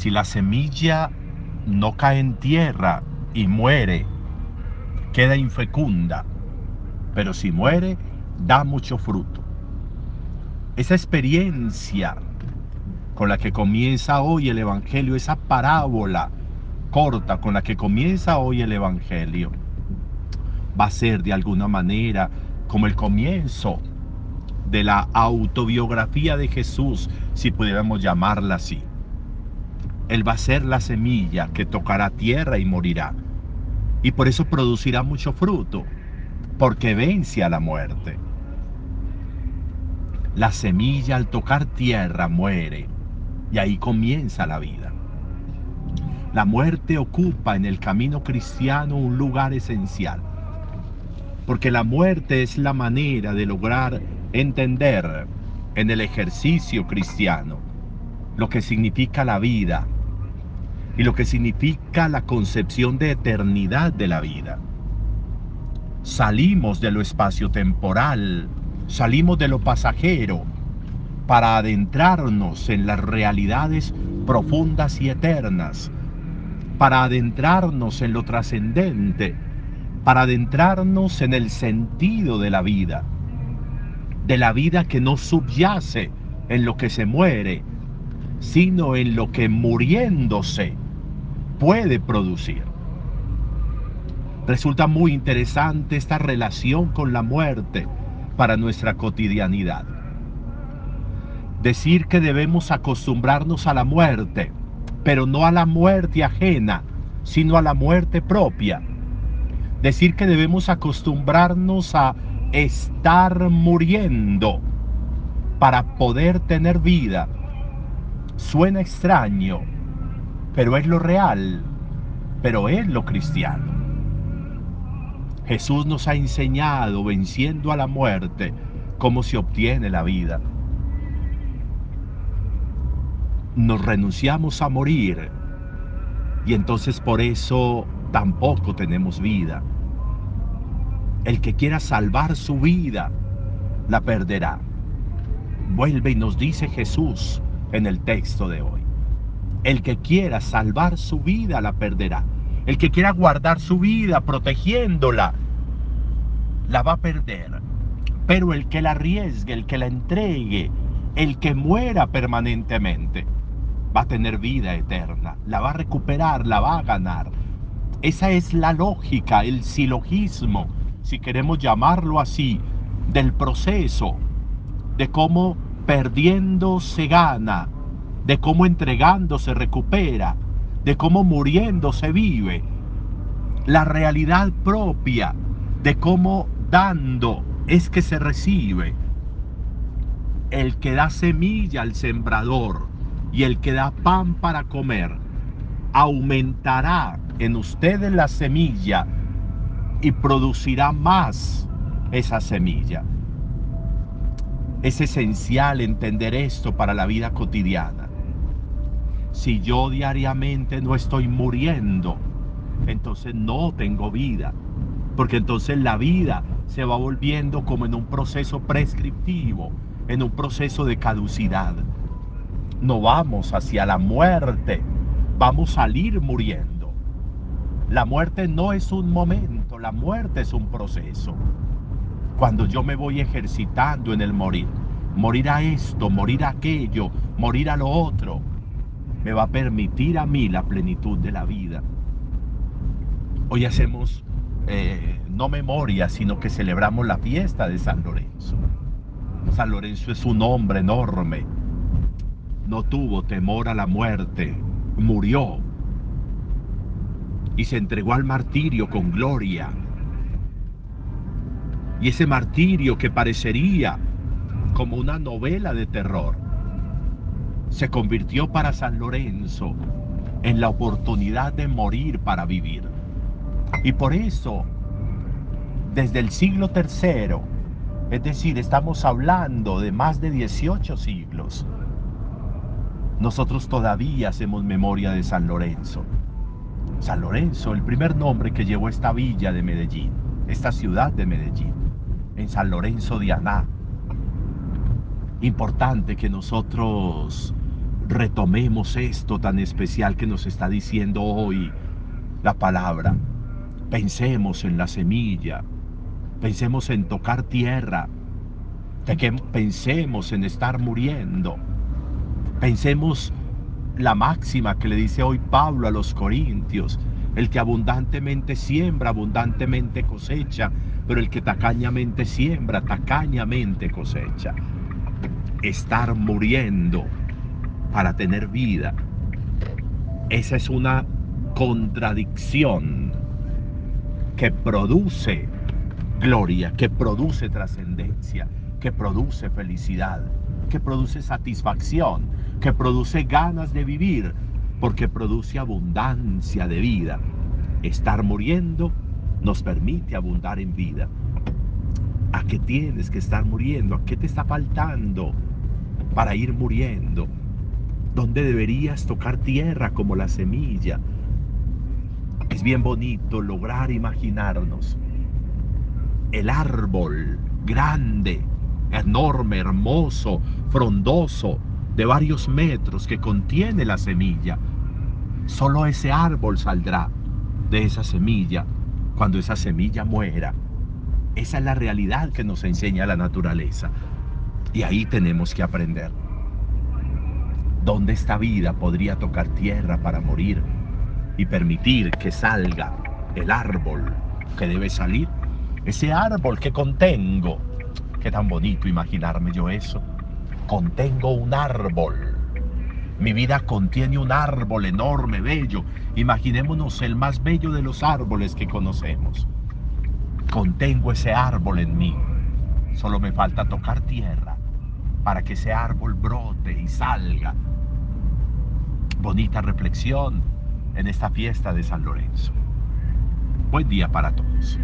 Si la semilla no cae en tierra y muere, queda infecunda, pero si muere, da mucho fruto. Esa experiencia con la que comienza hoy el Evangelio, esa parábola corta con la que comienza hoy el Evangelio, va a ser de alguna manera como el comienzo de la autobiografía de Jesús, si pudiéramos llamarla así. Él va a ser la semilla que tocará tierra y morirá. Y por eso producirá mucho fruto, porque vence a la muerte. La semilla al tocar tierra muere y ahí comienza la vida. La muerte ocupa en el camino cristiano un lugar esencial, porque la muerte es la manera de lograr entender en el ejercicio cristiano lo que significa la vida y lo que significa la concepción de eternidad de la vida. Salimos de lo espacio-temporal, salimos de lo pasajero para adentrarnos en las realidades profundas y eternas, para adentrarnos en lo trascendente, para adentrarnos en el sentido de la vida de la vida que no subyace en lo que se muere, sino en lo que muriéndose puede producir. Resulta muy interesante esta relación con la muerte para nuestra cotidianidad. Decir que debemos acostumbrarnos a la muerte, pero no a la muerte ajena, sino a la muerte propia. Decir que debemos acostumbrarnos a estar muriendo para poder tener vida. Suena extraño, pero es lo real, pero es lo cristiano. Jesús nos ha enseñado, venciendo a la muerte, cómo se obtiene la vida. Nos renunciamos a morir y entonces por eso tampoco tenemos vida. El que quiera salvar su vida, la perderá. Vuelve y nos dice Jesús en el texto de hoy. El que quiera salvar su vida, la perderá. El que quiera guardar su vida protegiéndola, la va a perder. Pero el que la arriesgue, el que la entregue, el que muera permanentemente, va a tener vida eterna, la va a recuperar, la va a ganar. Esa es la lógica, el silogismo si queremos llamarlo así, del proceso, de cómo perdiendo se gana, de cómo entregando se recupera, de cómo muriendo se vive, la realidad propia de cómo dando es que se recibe. El que da semilla al sembrador y el que da pan para comer, aumentará en ustedes la semilla y producirá más esa semilla. Es esencial entender esto para la vida cotidiana. Si yo diariamente no estoy muriendo, entonces no tengo vida. Porque entonces la vida se va volviendo como en un proceso prescriptivo, en un proceso de caducidad. No vamos hacia la muerte, vamos a salir muriendo. La muerte no es un momento la muerte es un proceso. Cuando yo me voy ejercitando en el morir, morir a esto, morir a aquello, morir a lo otro, me va a permitir a mí la plenitud de la vida. Hoy hacemos eh, no memoria, sino que celebramos la fiesta de San Lorenzo. San Lorenzo es un hombre enorme. No tuvo temor a la muerte, murió y se entregó al martirio con gloria. Y ese martirio que parecería como una novela de terror, se convirtió para San Lorenzo en la oportunidad de morir para vivir. Y por eso, desde el siglo III, es decir, estamos hablando de más de 18 siglos, nosotros todavía hacemos memoria de San Lorenzo. San Lorenzo, el primer nombre que llevó esta villa de Medellín, esta ciudad de Medellín, en San Lorenzo de Aná. Importante que nosotros retomemos esto tan especial que nos está diciendo hoy la palabra. Pensemos en la semilla, pensemos en tocar tierra, pensemos en estar muriendo, pensemos la máxima que le dice hoy Pablo a los Corintios, el que abundantemente siembra, abundantemente cosecha, pero el que tacañamente siembra, tacañamente cosecha. Estar muriendo para tener vida. Esa es una contradicción que produce gloria, que produce trascendencia, que produce felicidad, que produce satisfacción, que produce ganas de vivir, porque produce abundancia de vida. Estar muriendo nos permite abundar en vida. ¿A qué tienes que estar muriendo? ¿A qué te está faltando para ir muriendo? ¿Dónde deberías tocar tierra como la semilla? Es bien bonito lograr imaginarnos el árbol grande, enorme, hermoso, frondoso, de varios metros que contiene la semilla. Solo ese árbol saldrá de esa semilla cuando esa semilla muera. Esa es la realidad que nos enseña la naturaleza. Y ahí tenemos que aprender. ¿Dónde esta vida podría tocar tierra para morir y permitir que salga el árbol que debe salir? Ese árbol que contengo. Qué tan bonito imaginarme yo eso contengo un árbol. Mi vida contiene un árbol enorme, bello. Imaginémonos el más bello de los árboles que conocemos. Contengo ese árbol en mí. Solo me falta tocar tierra para que ese árbol brote y salga. Bonita reflexión en esta fiesta de San Lorenzo. Buen día para todos.